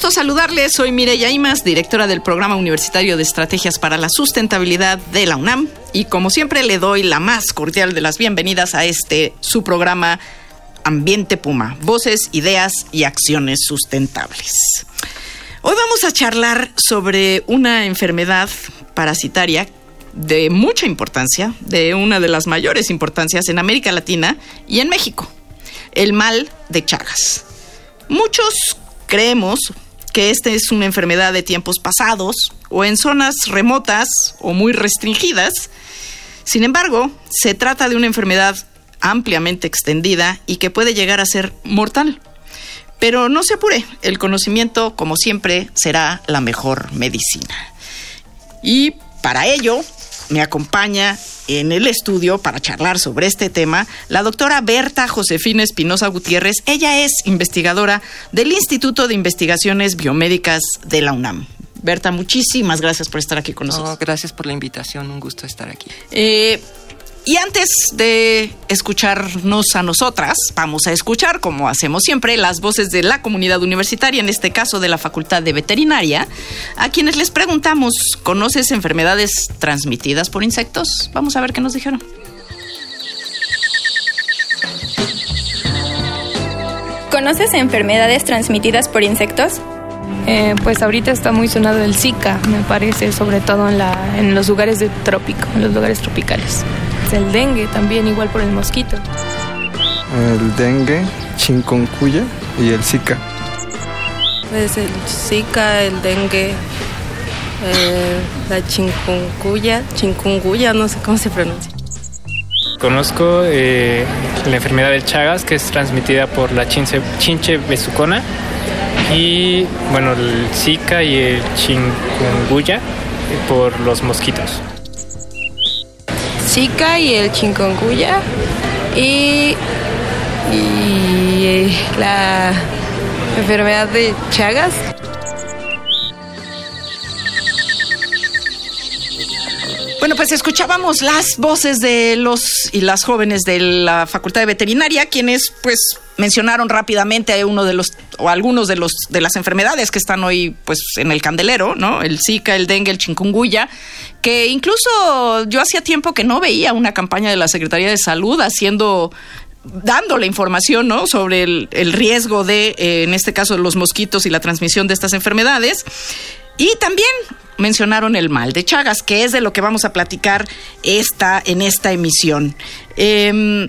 Gusto saludarles. Soy Mireya Imas, directora del Programa Universitario de Estrategias para la Sustentabilidad de la UNAM. Y como siempre, le doy la más cordial de las bienvenidas a este su programa Ambiente Puma: Voces, Ideas y Acciones Sustentables. Hoy vamos a charlar sobre una enfermedad parasitaria de mucha importancia, de una de las mayores importancias en América Latina y en México: el mal de Chagas. Muchos creemos que esta es una enfermedad de tiempos pasados o en zonas remotas o muy restringidas. Sin embargo, se trata de una enfermedad ampliamente extendida y que puede llegar a ser mortal. Pero no se apure, el conocimiento, como siempre, será la mejor medicina. Y para ello me acompaña en el estudio para charlar sobre este tema la doctora Berta Josefina Espinosa Gutiérrez. Ella es investigadora del Instituto de Investigaciones Biomédicas de la UNAM. Berta, muchísimas gracias por estar aquí con nosotros. gracias por la invitación, un gusto estar aquí. Eh, y antes de escucharnos a nosotras, vamos a escuchar, como hacemos siempre, las voces de la comunidad universitaria, en este caso de la Facultad de Veterinaria, a quienes les preguntamos, ¿conoces enfermedades transmitidas por insectos? Vamos a ver qué nos dijeron. ¿Conoces enfermedades transmitidas por insectos? Eh, pues ahorita está muy sonado el Zika, me parece, sobre todo en, la, en los lugares de trópico, en los lugares tropicales. El dengue también, igual por el mosquito. El dengue, chikungunya y el Zika. Pues el Zika, el dengue, eh, la chikungunya, chikungunya, no sé cómo se pronuncia. Conozco eh, la enfermedad del Chagas, que es transmitida por la chinche, chinche besucona, y bueno, el Zika y el chikungunya por los mosquitos. Y el chikungunya y, y la enfermedad de Chagas. Bueno, pues escuchábamos las voces de los y las jóvenes de la Facultad de Veterinaria, quienes pues mencionaron rápidamente uno de los o algunos de los de las enfermedades que están hoy pues en el candelero, ¿no? El Zika, el dengue, el chikungunya, que incluso yo hacía tiempo que no veía una campaña de la Secretaría de Salud haciendo dando la información ¿no? sobre el, riesgo de, eh, en este caso, los mosquitos y la transmisión de estas enfermedades. Y también mencionaron el mal de Chagas, que es de lo que vamos a platicar esta, en esta emisión. Eh,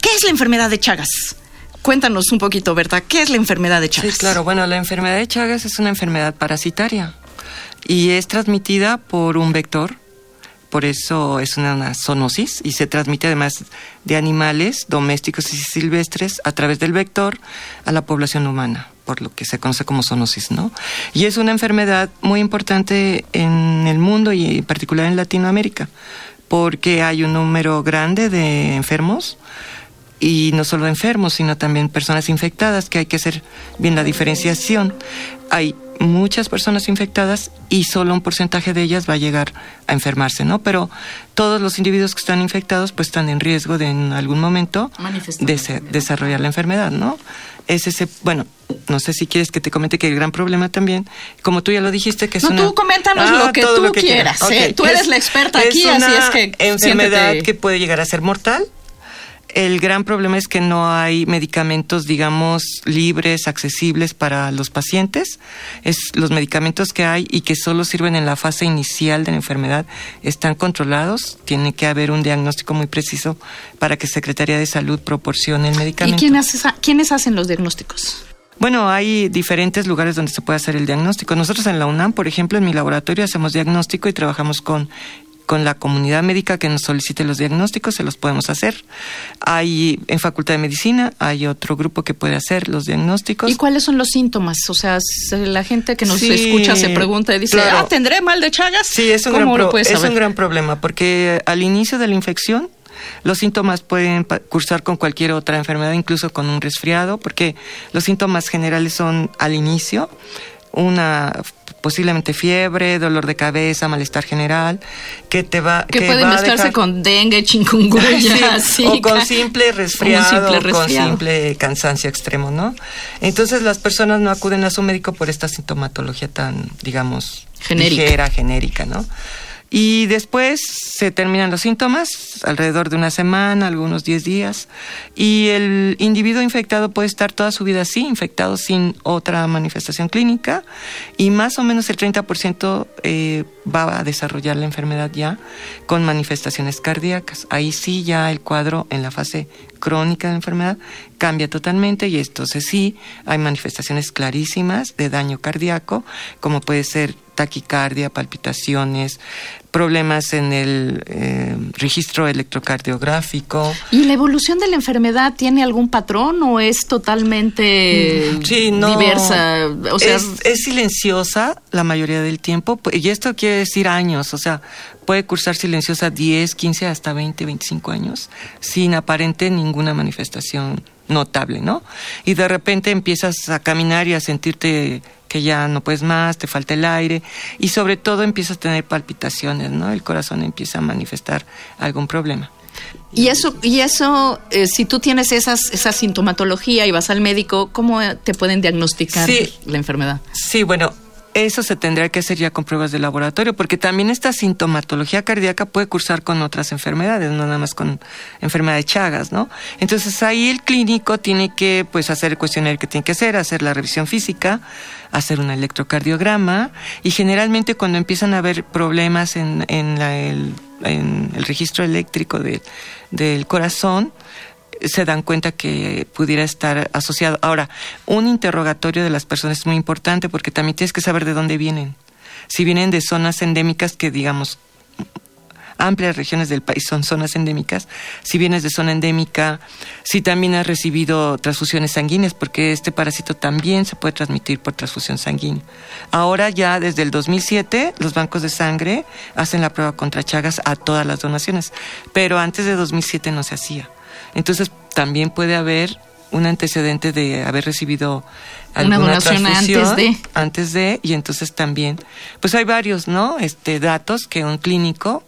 ¿Qué es la enfermedad de Chagas? Cuéntanos un poquito, Berta, ¿qué es la enfermedad de Chagas? Sí, claro, bueno, la enfermedad de Chagas es una enfermedad parasitaria y es transmitida por un vector, por eso es una zoonosis y se transmite además de animales domésticos y silvestres a través del vector a la población humana por lo que se conoce como zoonosis, ¿no? Y es una enfermedad muy importante en el mundo y en particular en Latinoamérica, porque hay un número grande de enfermos y no solo enfermos, sino también personas infectadas, que hay que hacer bien la diferenciación. Hay muchas personas infectadas y solo un porcentaje de ellas va a llegar a enfermarse, ¿no? Pero todos los individuos que están infectados pues están en riesgo de en algún momento de desarrollar la enfermedad, ¿no? Es ese, bueno, no sé si quieres que te comente que el gran problema también, como tú ya lo dijiste, que es no, una... tú coméntanos Ah, lo que tú lo que quieras. quieras. ¿eh? Tú eres Es- la experta aquí, así es que enfermedad siéntete. que puede llegar a ser mortal. El gran problema es que no hay medicamentos, digamos, libres, accesibles para los pacientes. Es los medicamentos que hay y que solo sirven en la fase inicial de la enfermedad están controlados. Tiene que haber un diagnóstico muy preciso para que Secretaría de Salud proporcione el ¿Y medicamento. quién hace esa- quiénes hacen los diagnósticos? Bueno, hay diferentes lugares donde se puede hacer el diagnóstico. Nosotros en la UNAM, por ejemplo, en mi laboratorio hacemos diagnóstico y trabajamos con con la comunidad médica que nos solicite los diagnósticos, se los podemos hacer. Hay en Facultad de Medicina, hay otro grupo que puede hacer los diagnósticos. ¿Y cuáles son los síntomas? O sea, la gente que nos Sí, escucha se pregunta y dice, claro. ah, ¿tendré mal de Chagas? Sí, es un, ¿Cómo gran, pro- es un gran problema porque al inicio de la infección los síntomas pueden cursar con cualquier otra enfermedad, incluso con un resfriado, porque los síntomas generales son al inicio una posiblemente fiebre, dolor de cabeza, malestar general, que te va Que que puede va a mezclarse dejar- con dengue, chikungunya, Sí, o con simple resfriado, simple con simple cansancio extremo, ¿no? Entonces las personas no acuden a su médico por esta sintomatología tan, digamos, Genérica. ligera, genérica, ¿no? Y después se terminan los síntomas, alrededor de una semana, algunos 10 días, y el individuo infectado puede estar toda su vida así, infectado sin otra manifestación clínica, y más o menos el 30% eh, va a desarrollar la enfermedad ya con manifestaciones cardíacas. Ahí sí ya el cuadro en la fase crónica de la enfermedad cambia totalmente y entonces sí hay manifestaciones clarísimas de daño cardíaco, como puede ser taquicardia, palpitaciones, problemas en el eh, registro electrocardiográfico. ¿Y la evolución de la enfermedad tiene algún patrón o es totalmente Sí, no, diversa? O sea, es, es silenciosa la mayoría del tiempo, y esto quiere decir años, o sea, puede cursar silenciosa 10, 15, hasta 20, 25 años, sin aparente ninguna manifestación notable, ¿no? Y de repente empiezas a caminar y a sentirte que ya no puedes más, te falta el aire, y sobre todo empiezas a tener palpitaciones, ¿no? El corazón empieza a manifestar algún problema. y eso, y eso eh, si tú tienes esas, esa sintomatología y vas al médico, ¿cómo eh, te pueden diagnosticar Sí. la enfermedad? Sí, bueno, eso se tendría que hacer ya con pruebas de laboratorio, porque también esta sintomatología cardíaca puede cursar con otras enfermedades, no nada más con enfermedad de Chagas, ¿no? Entonces ahí el clínico tiene que pues hacer el cuestionario que tiene que hacer, hacer la revisión física, hacer un electrocardiograma y generalmente cuando empiezan a haber problemas en, en la- el, registro eléctrico de- del corazón, se dan cuenta que pudiera estar asociado. Ahora, un interrogatorio de las personas es muy importante porque también tienes que saber de dónde vienen. Si vienen de zonas endémicas que, digamos, amplias regiones del país son zonas endémicas, si vienes de zona endémica, si también has recibido transfusiones sanguíneas, porque este parásito también se puede transmitir por transfusión sanguínea. Ahora ya desde el 2007 los bancos de sangre hacen la prueba contra Chagas a todas las donaciones, pero antes de 2007 no se hacía. Entonces también puede haber un antecedente de haber recibido Una alguna donación transfusión antes de. antes de y entonces también pues hay varios no este datos que un clínico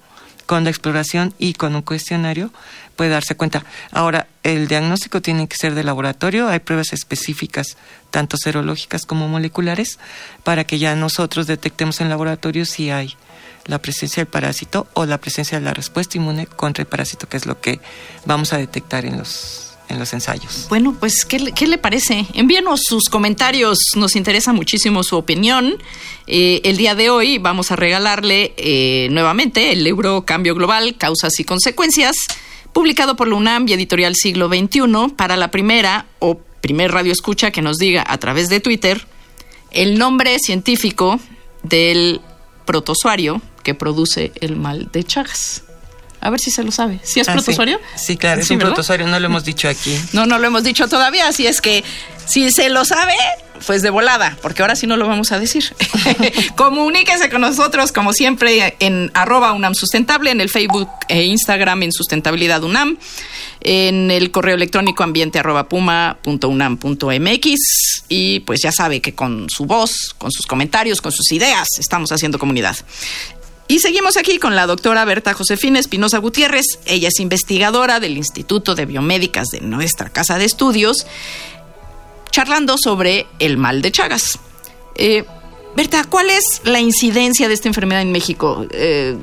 con la exploración y con un cuestionario puede darse cuenta. Ahora el diagnóstico tiene que ser de laboratorio. Hay pruebas específicas tanto serológicas como moleculares para que ya nosotros detectemos en laboratorio si hay la presencia del parásito o la presencia de la respuesta inmune contra el parásito que es lo que vamos a detectar en los en los ensayos Bueno, pues, ¿qué, le- qué le parece? Envíenos sus comentarios, nos interesa muchísimo su opinión. Eh, el día de hoy vamos a regalarle eh, nuevamente el libro Cambio Global, Causas y Consecuencias, publicado por la UNAM y Editorial Siglo XXI, para la primera o primer radio escucha que nos diga a través de Twitter el nombre científico del protozoario que produce el mal de Chagas. A ver si se lo sabe. ¿Sí es Ah, sí. sí, claro es Sí, un ¿verdad? protozoario no lo hemos dicho aquí No, no lo hemos dicho todavía, así es que si se lo sabe, pues de volada, porque ahora sí no lo vamos a decir. Comuníquese con nosotros, como siempre, en arroba UNAM Sustentable, en el Facebook e Instagram en Sustentabilidad UNAM, en el correo electrónico ambiente arroba puma punto unam punto mx, y pues ya sabe que con su voz, con sus comentarios, con sus ideas, estamos haciendo comunidad. Y seguimos aquí con la doctora Berta Josefina Espinosa Gutiérrez. Ella es investigadora del Instituto de Biomédicas de nuestra casa de estudios, charlando sobre el mal de Chagas. Eh, Berta, ¿cuál es la incidencia de esta enfermedad en México? Eh,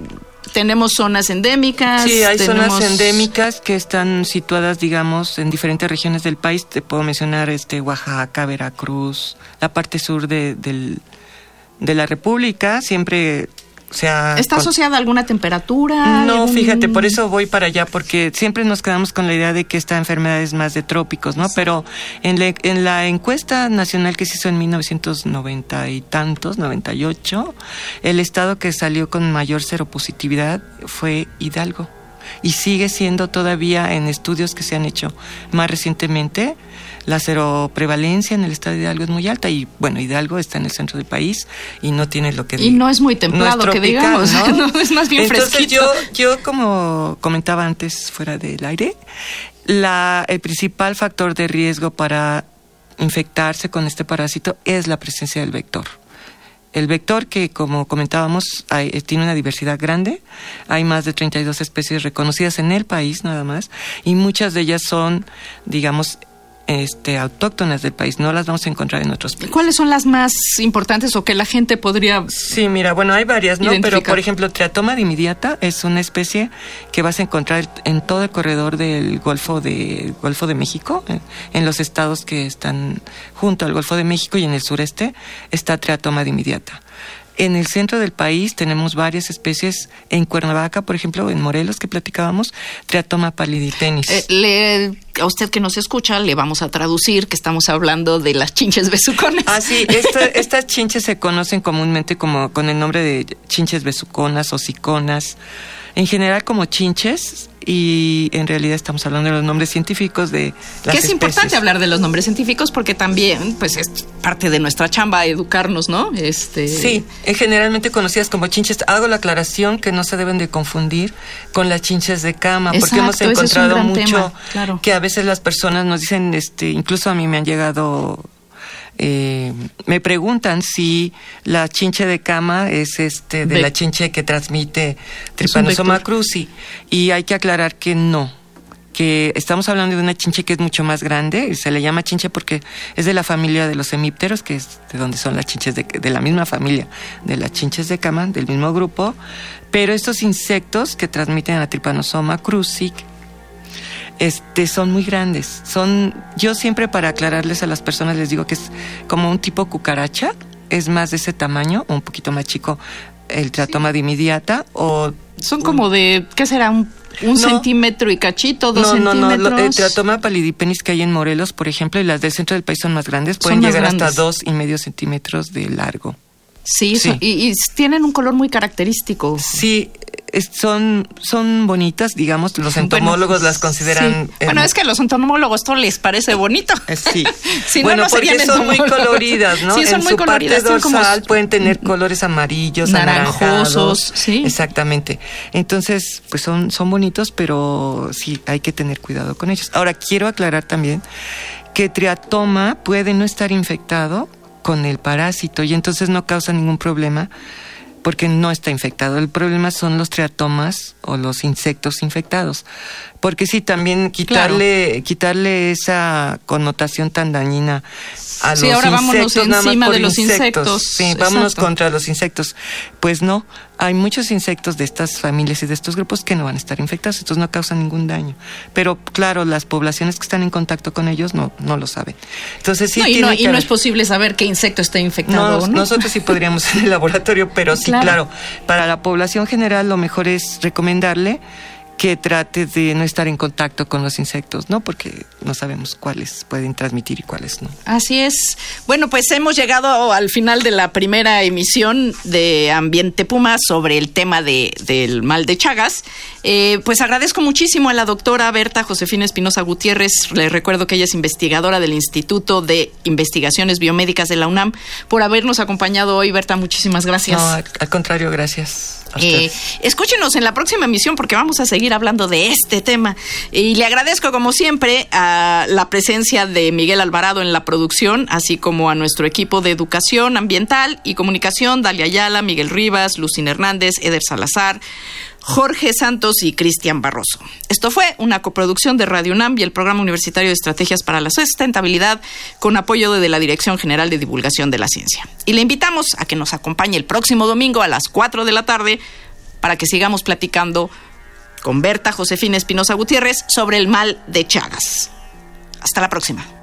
¿Tenemos zonas endémicas? Sí, hay ¿Tenemos- zonas endémicas que están situadas, digamos, en diferentes regiones del país. Te puedo mencionar este Oaxaca, Veracruz, la parte sur de, del- de la República. Siempre sea, ¿Está asociada a alguna temperatura? No, algún- fíjate, por eso voy para allá, porque siempre nos quedamos con la idea de que esta enfermedad es más de trópicos, ¿no? Pero en, la- en la encuesta nacional que se hizo en 1990 y tantos, 98, el estado que salió con mayor seropositividad fue Hidalgo. Y sigue siendo todavía en estudios que se han hecho más recientemente, la seroprevalencia en el estado de Hidalgo es muy alta y bueno, Hidalgo está en el centro del país y no tiene lo que Y no es muy templado, que digamos, ¿no? Es más bien Entonces fresquito. yo, yo como comentaba antes fuera del aire, la, el principal factor de riesgo para infectarse con este parásito es la presencia del vector. El vector que, como comentábamos, hay- eh, tiene una diversidad grande. Hay más de 32 especies reconocidas en el país nada más y muchas de ellas son, digamos, este, autóctonas del país. No las vamos a encontrar en otros países. ¿Cuáles son las más importantes o que la gente podría Sí, mira, bueno, hay varias, ¿no? Pero, por ejemplo, Triatoma dimidiata es una especie que vas a encontrar en todo el corredor del Golfo de, Golfo de México, en, en los estados que están junto al Golfo de México y en el sureste está Triatoma dimidiata. En el centro del país tenemos varias especies, en Cuernavaca, por ejemplo, en Morelos que platicábamos, Triatoma palliditenis. Eh, le- a usted que nos escucha, le vamos a traducir que estamos hablando de las chinches besucones. Ah, sí, esta- estas chinches se conocen comúnmente como con el nombre de chinches besuconas o siconas, en general como chinches, y en realidad estamos hablando de los nombres científicos de las que es especies. importante hablar de los nombres científicos porque también, pues, es parte de nuestra chamba educarnos, ¿no? Este. Sí, eh, generalmente conocidas como chinches. Hago la aclaración que no se deben de confundir con las chinches de cama, porque hemos encontrado mucho tema, claro. que a veces las personas nos dicen, este, incluso a mí me han llegado, eh, me preguntan si la chinche de cama es este de la chinche que transmite Trypanosoma cruzi. Y hay que aclarar que no que estamos hablando de una chinche que es mucho más grande y se le llama chinche porque es de la familia de los hemípteros, que es de donde son las chinches de, de la misma familia, de las chinches de cama, del mismo grupo, pero estos insectos que transmiten a Trypanosoma cruzi este, son muy grandes. Son, yo siempre para aclararles a las personas les digo que es como un tipo cucaracha, es más de ese tamaño, o un poquito más chico el tratoma dimidiata o Son como de, ¿qué será? Un, un No. centímetro y cachito, dos no, no, no, centímetros. lo- el tratoma palidipenis que hay en Morelos, por ejemplo, y las del centro del país son más grandes, pueden más llegar grandes. hasta dos y medio centímetros de largo. Sí, Sí. son- y, y tienen un color muy característico. Sí, es- son, son bonitas, digamos, los entomólogos las consideran. Sí. Bueno, es que a los entomólogos todo les parece bonito. Eh, Sí. Si no, bueno, no porque serían son muy coloridas, ¿no? Sí, son en muy su coloridas, parte tienen como- dorsal pueden tener colores amarillos, Naranjosos, sí. Exactamente. Entonces, pues son, son bonitos, pero sí hay que tener cuidado con ellos. Ahora, quiero aclarar también que triatoma puede no estar infectado con el parásito y entonces no causa ningún problema porque no está infectado. El problema son los triatomas o los insectos infectados. Porque sí, también quitarle, quitarle esa connotación tan dañina a Sí, los ahora vámonos insectos, más encima por de los insectos. Sí, vámonos contra los insectos. Pues no, hay muchos insectos de estas familias y de estos grupos que no van a estar infectados, entonces no causan ningún daño. Pero claro, las poblaciones que están en contacto con ellos no, no lo saben. Entonces sí no, y tiene no, y que no haber- es posible saber qué insecto está infectado no, o no. Nosotros sí podríamos en el laboratorio, pero sí, Claro. claro. Para la población general lo mejor es recomendarle que trate de no estar en contacto con los insectos, ¿no? Porque no sabemos cuáles pueden transmitir y cuáles no. Así es. Bueno, pues hemos llegado al final de la primera emisión de Ambiente Puma sobre el tema de, del mal de Chagas. Eh, pues agradezco muchísimo a la doctora Berta Josefina Espinosa Gutiérrez. Le recuerdo que ella es investigadora del Instituto de Investigaciones Biomédicas de la UNAM por habernos acompañado hoy. Berta, muchísimas gracias. No, al contrario, gracias. Eh, escúchenos en la próxima emisión porque vamos a seguir hablando de este tema. Y le agradezco, como siempre, a la presencia de Miguel Alvarado en la producción, así como a nuestro equipo de educación ambiental y comunicación, Dalia Ayala, Miguel Rivas, Lucina Hernández, Eder Salazar. Jorge Santos y Cristian Barroso. Esto fue una coproducción de Radio UNAM y el Programa Universitario de Estrategias para la Sustentabilidad con apoyo de la Dirección General de Divulgación de la Ciencia. Y le invitamos a que nos acompañe el próximo domingo a las 4 de la tarde para que sigamos platicando con Berta Josefina Espinosa Gutiérrez sobre el mal de Chagas. Hasta la próxima.